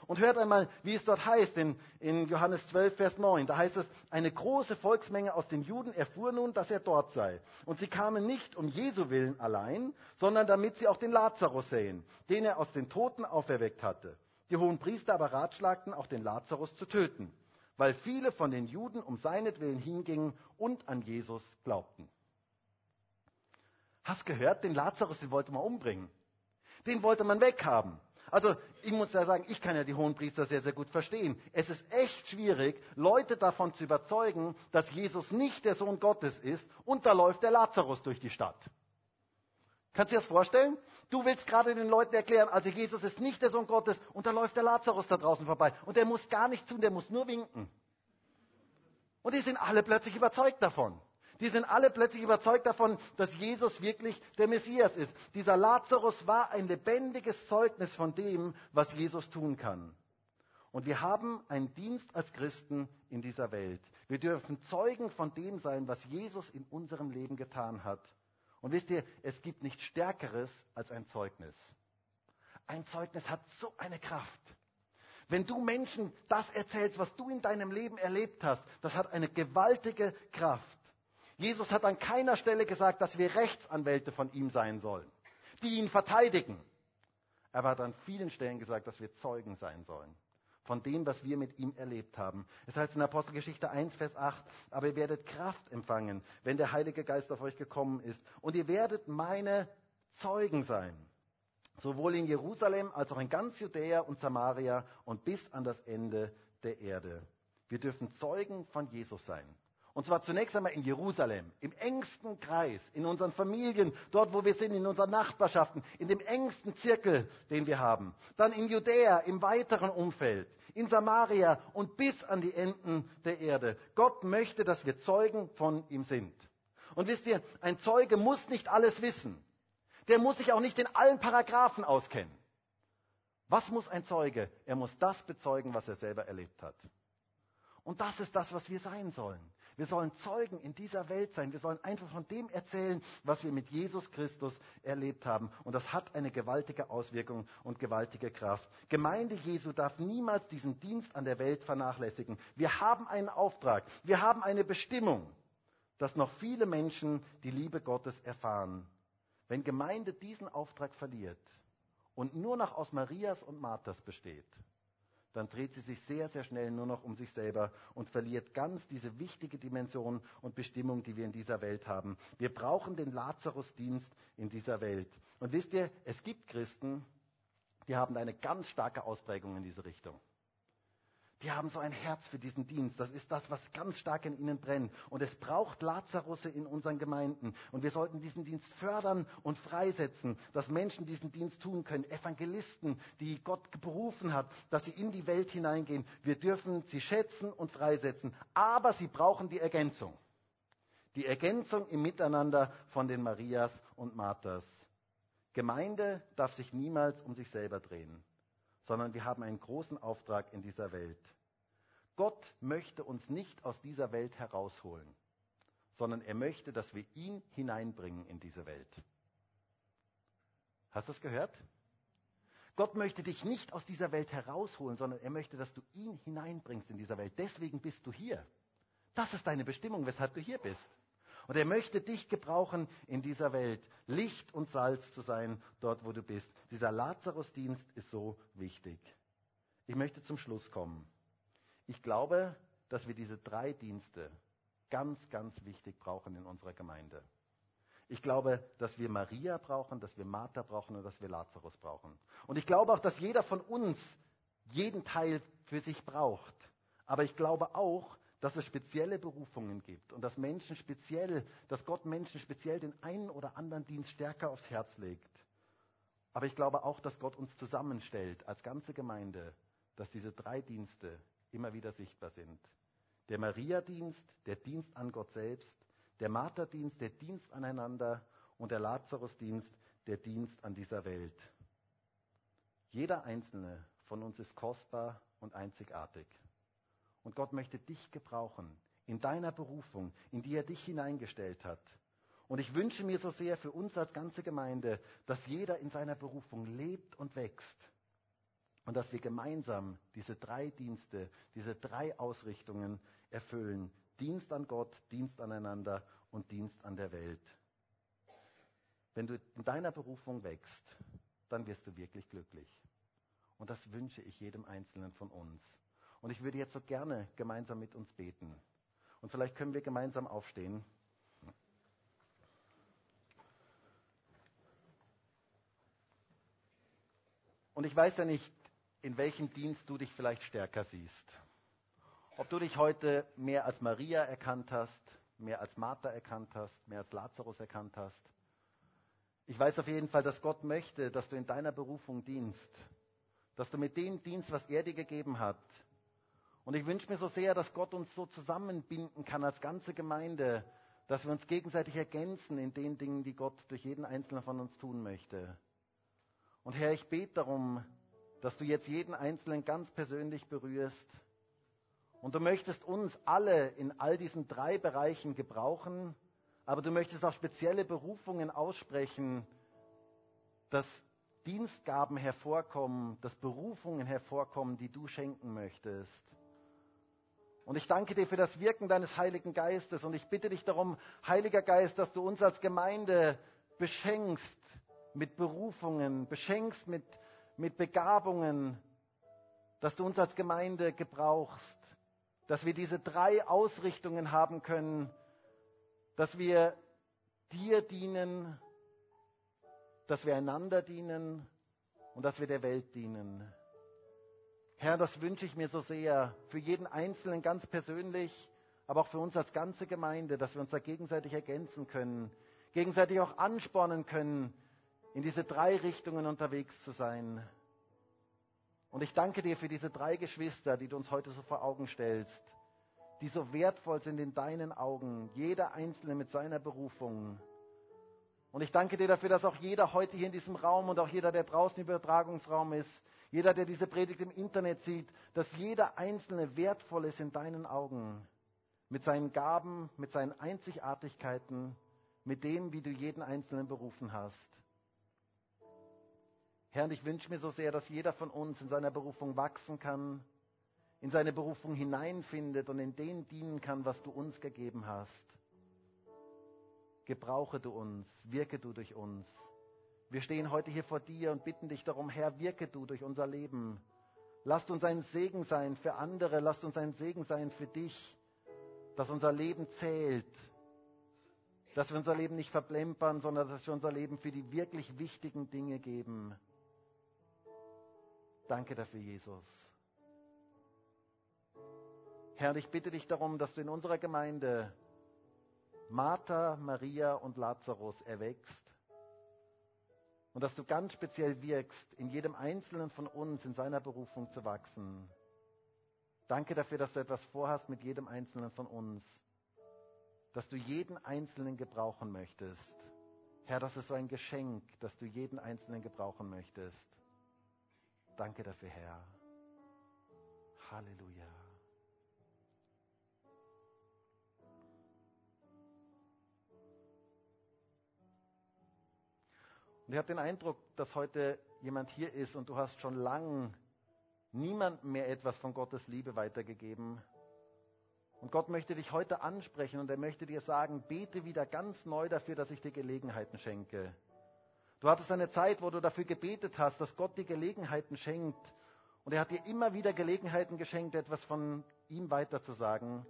Und hört einmal, wie es dort heißt in, in Johannes 12, Vers 9. Da heißt es, eine große Volksmenge aus den Juden erfuhr nun, dass er dort sei. Und sie kamen nicht um Jesu willen allein, sondern damit sie auch den Lazarus sehen, den er aus den Toten auferweckt hatte. Die hohen Priester aber ratschlagten, auch den Lazarus zu töten, weil viele von den Juden um seinetwillen hingingen und an Jesus glaubten. Hast gehört, den Lazarus, den wollte man umbringen. Den wollte man weghaben. Also ich muss ja sagen, ich kann ja die Hohenpriester sehr, sehr gut verstehen. Es ist echt schwierig, Leute davon zu überzeugen, dass Jesus nicht der Sohn Gottes ist und da läuft der Lazarus durch die Stadt. Kannst du dir das vorstellen? Du willst gerade den Leuten erklären, also Jesus ist nicht der Sohn Gottes und da läuft der Lazarus da draußen vorbei. Und der muss gar nichts tun, der muss nur winken. Und die sind alle plötzlich überzeugt davon. Die sind alle plötzlich überzeugt davon, dass Jesus wirklich der Messias ist. Dieser Lazarus war ein lebendiges Zeugnis von dem, was Jesus tun kann. Und wir haben einen Dienst als Christen in dieser Welt. Wir dürfen Zeugen von dem sein, was Jesus in unserem Leben getan hat. Und wisst ihr, es gibt nichts Stärkeres als ein Zeugnis. Ein Zeugnis hat so eine Kraft. Wenn du Menschen das erzählst, was du in deinem Leben erlebt hast, das hat eine gewaltige Kraft. Jesus hat an keiner Stelle gesagt, dass wir Rechtsanwälte von ihm sein sollen, die ihn verteidigen. Er hat an vielen Stellen gesagt, dass wir Zeugen sein sollen von dem, was wir mit ihm erlebt haben. Es heißt in Apostelgeschichte 1, Vers 8, aber ihr werdet Kraft empfangen, wenn der Heilige Geist auf euch gekommen ist. Und ihr werdet meine Zeugen sein. Sowohl in Jerusalem als auch in ganz Judäa und Samaria und bis an das Ende der Erde. Wir dürfen Zeugen von Jesus sein. Und zwar zunächst einmal in Jerusalem, im engsten Kreis, in unseren Familien, dort wo wir sind, in unseren Nachbarschaften, in dem engsten Zirkel, den wir haben. Dann in Judäa, im weiteren Umfeld, in Samaria und bis an die Enden der Erde. Gott möchte, dass wir Zeugen von ihm sind. Und wisst ihr, ein Zeuge muss nicht alles wissen. Der muss sich auch nicht in allen Paragraphen auskennen. Was muss ein Zeuge? Er muss das bezeugen, was er selber erlebt hat. Und das ist das, was wir sein sollen. Wir sollen Zeugen in dieser Welt sein. Wir sollen einfach von dem erzählen, was wir mit Jesus Christus erlebt haben. Und das hat eine gewaltige Auswirkung und gewaltige Kraft. Gemeinde Jesu darf niemals diesen Dienst an der Welt vernachlässigen. Wir haben einen Auftrag. Wir haben eine Bestimmung, dass noch viele Menschen die Liebe Gottes erfahren. Wenn Gemeinde diesen Auftrag verliert und nur noch aus Marias und Marthas besteht, dann dreht sie sich sehr, sehr schnell nur noch um sich selber und verliert ganz diese wichtige Dimension und Bestimmung, die wir in dieser Welt haben. Wir brauchen den Lazarusdienst in dieser Welt. Und wisst ihr, es gibt Christen, die haben eine ganz starke Ausprägung in diese Richtung. Die haben so ein Herz für diesen Dienst. Das ist das, was ganz stark in ihnen brennt. Und es braucht Lazarusse in unseren Gemeinden. Und wir sollten diesen Dienst fördern und freisetzen, dass Menschen diesen Dienst tun können. Evangelisten, die Gott berufen hat, dass sie in die Welt hineingehen. Wir dürfen sie schätzen und freisetzen. Aber sie brauchen die Ergänzung. Die Ergänzung im Miteinander von den Marias und Marthas. Gemeinde darf sich niemals um sich selber drehen sondern wir haben einen großen Auftrag in dieser Welt. Gott möchte uns nicht aus dieser Welt herausholen, sondern er möchte, dass wir ihn hineinbringen in diese Welt. Hast du das gehört? Gott möchte dich nicht aus dieser Welt herausholen, sondern er möchte, dass du ihn hineinbringst in dieser Welt. Deswegen bist du hier. Das ist deine Bestimmung, weshalb du hier bist. Und er möchte dich gebrauchen in dieser Welt, Licht und Salz zu sein, dort wo du bist. Dieser Lazarusdienst ist so wichtig. Ich möchte zum Schluss kommen. Ich glaube, dass wir diese drei Dienste ganz, ganz wichtig brauchen in unserer Gemeinde. Ich glaube, dass wir Maria brauchen, dass wir Martha brauchen und dass wir Lazarus brauchen. Und ich glaube auch, dass jeder von uns jeden Teil für sich braucht. Aber ich glaube auch, dass es spezielle Berufungen gibt und dass Menschen speziell, dass Gott Menschen speziell den einen oder anderen Dienst stärker aufs Herz legt. Aber ich glaube auch, dass Gott uns zusammenstellt als ganze Gemeinde, dass diese drei Dienste immer wieder sichtbar sind. Der Maria-Dienst, der Dienst an Gott selbst, der Martha-Dienst, der Dienst aneinander und der Lazarus-Dienst, der Dienst an dieser Welt. Jeder einzelne von uns ist kostbar und einzigartig. Und Gott möchte dich gebrauchen in deiner Berufung, in die er dich hineingestellt hat. Und ich wünsche mir so sehr für uns als ganze Gemeinde, dass jeder in seiner Berufung lebt und wächst. Und dass wir gemeinsam diese drei Dienste, diese drei Ausrichtungen erfüllen. Dienst an Gott, Dienst aneinander und Dienst an der Welt. Wenn du in deiner Berufung wächst, dann wirst du wirklich glücklich. Und das wünsche ich jedem Einzelnen von uns. Und ich würde jetzt so gerne gemeinsam mit uns beten. Und vielleicht können wir gemeinsam aufstehen. Und ich weiß ja nicht, in welchem Dienst du dich vielleicht stärker siehst. Ob du dich heute mehr als Maria erkannt hast, mehr als Martha erkannt hast, mehr als Lazarus erkannt hast. Ich weiß auf jeden Fall, dass Gott möchte, dass du in deiner Berufung dienst, dass du mit dem dienst, was er dir gegeben hat, und ich wünsche mir so sehr, dass Gott uns so zusammenbinden kann als ganze Gemeinde, dass wir uns gegenseitig ergänzen in den Dingen, die Gott durch jeden Einzelnen von uns tun möchte. Und Herr, ich bete darum, dass du jetzt jeden Einzelnen ganz persönlich berührst. Und du möchtest uns alle in all diesen drei Bereichen gebrauchen, aber du möchtest auch spezielle Berufungen aussprechen, dass Dienstgaben hervorkommen, dass Berufungen hervorkommen, die du schenken möchtest. Und ich danke dir für das Wirken deines Heiligen Geistes und ich bitte dich darum, Heiliger Geist, dass du uns als Gemeinde beschenkst mit Berufungen, beschenkst mit, mit Begabungen, dass du uns als Gemeinde gebrauchst, dass wir diese drei Ausrichtungen haben können, dass wir dir dienen, dass wir einander dienen und dass wir der Welt dienen. Herr, das wünsche ich mir so sehr für jeden Einzelnen ganz persönlich, aber auch für uns als ganze Gemeinde, dass wir uns da gegenseitig ergänzen können, gegenseitig auch anspornen können, in diese drei Richtungen unterwegs zu sein. Und ich danke dir für diese drei Geschwister, die du uns heute so vor Augen stellst, die so wertvoll sind in deinen Augen, jeder Einzelne mit seiner Berufung. Und ich danke dir dafür, dass auch jeder heute hier in diesem Raum und auch jeder, der draußen im Übertragungsraum ist, jeder, der diese Predigt im Internet sieht, dass jeder Einzelne wertvoll ist in deinen Augen. Mit seinen Gaben, mit seinen Einzigartigkeiten, mit dem, wie du jeden Einzelnen berufen hast. Herr, und ich wünsche mir so sehr, dass jeder von uns in seiner Berufung wachsen kann, in seine Berufung hineinfindet und in dem dienen kann, was du uns gegeben hast. Gebrauche du uns, wirke du durch uns. Wir stehen heute hier vor dir und bitten dich darum, Herr, wirke du durch unser Leben. Lasst uns ein Segen sein für andere, lasst uns ein Segen sein für dich, dass unser Leben zählt, dass wir unser Leben nicht verplempern, sondern dass wir unser Leben für die wirklich wichtigen Dinge geben. Danke dafür, Jesus. Herr, ich bitte dich darum, dass du in unserer Gemeinde Martha, Maria und Lazarus erwächst und dass du ganz speziell wirkst, in jedem Einzelnen von uns in seiner Berufung zu wachsen. Danke dafür, dass du etwas vorhast mit jedem Einzelnen von uns, dass du jeden Einzelnen gebrauchen möchtest. Herr, das ist so ein Geschenk, dass du jeden Einzelnen gebrauchen möchtest. Danke dafür, Herr. Halleluja. Und ich habe den Eindruck, dass heute jemand hier ist und du hast schon lang niemandem mehr etwas von Gottes Liebe weitergegeben. Und Gott möchte dich heute ansprechen und er möchte dir sagen, bete wieder ganz neu dafür, dass ich dir Gelegenheiten schenke. Du hattest eine Zeit, wo du dafür gebetet hast, dass Gott dir Gelegenheiten schenkt. Und er hat dir immer wieder Gelegenheiten geschenkt, etwas von ihm weiterzusagen.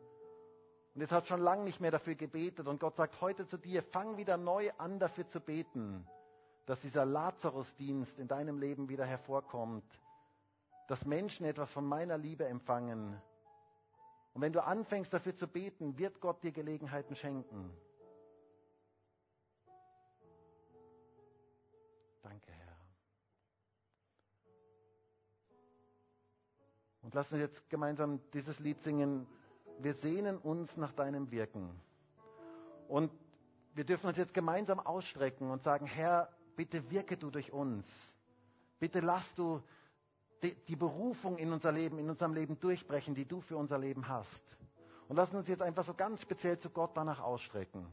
Und jetzt hast du schon lange nicht mehr dafür gebetet. Und Gott sagt heute zu dir, fang wieder neu an, dafür zu beten dass dieser Lazarusdienst in deinem Leben wieder hervorkommt, dass Menschen etwas von meiner Liebe empfangen. Und wenn du anfängst dafür zu beten, wird Gott dir Gelegenheiten schenken. Danke, Herr. Und lass uns jetzt gemeinsam dieses Lied singen. Wir sehnen uns nach deinem Wirken. Und wir dürfen uns jetzt gemeinsam ausstrecken und sagen, Herr, bitte wirke du durch uns. Bitte lass du die Berufung in unser Leben, in unserem Leben durchbrechen, die du für unser Leben hast. Und lass uns jetzt einfach so ganz speziell zu Gott danach ausstrecken.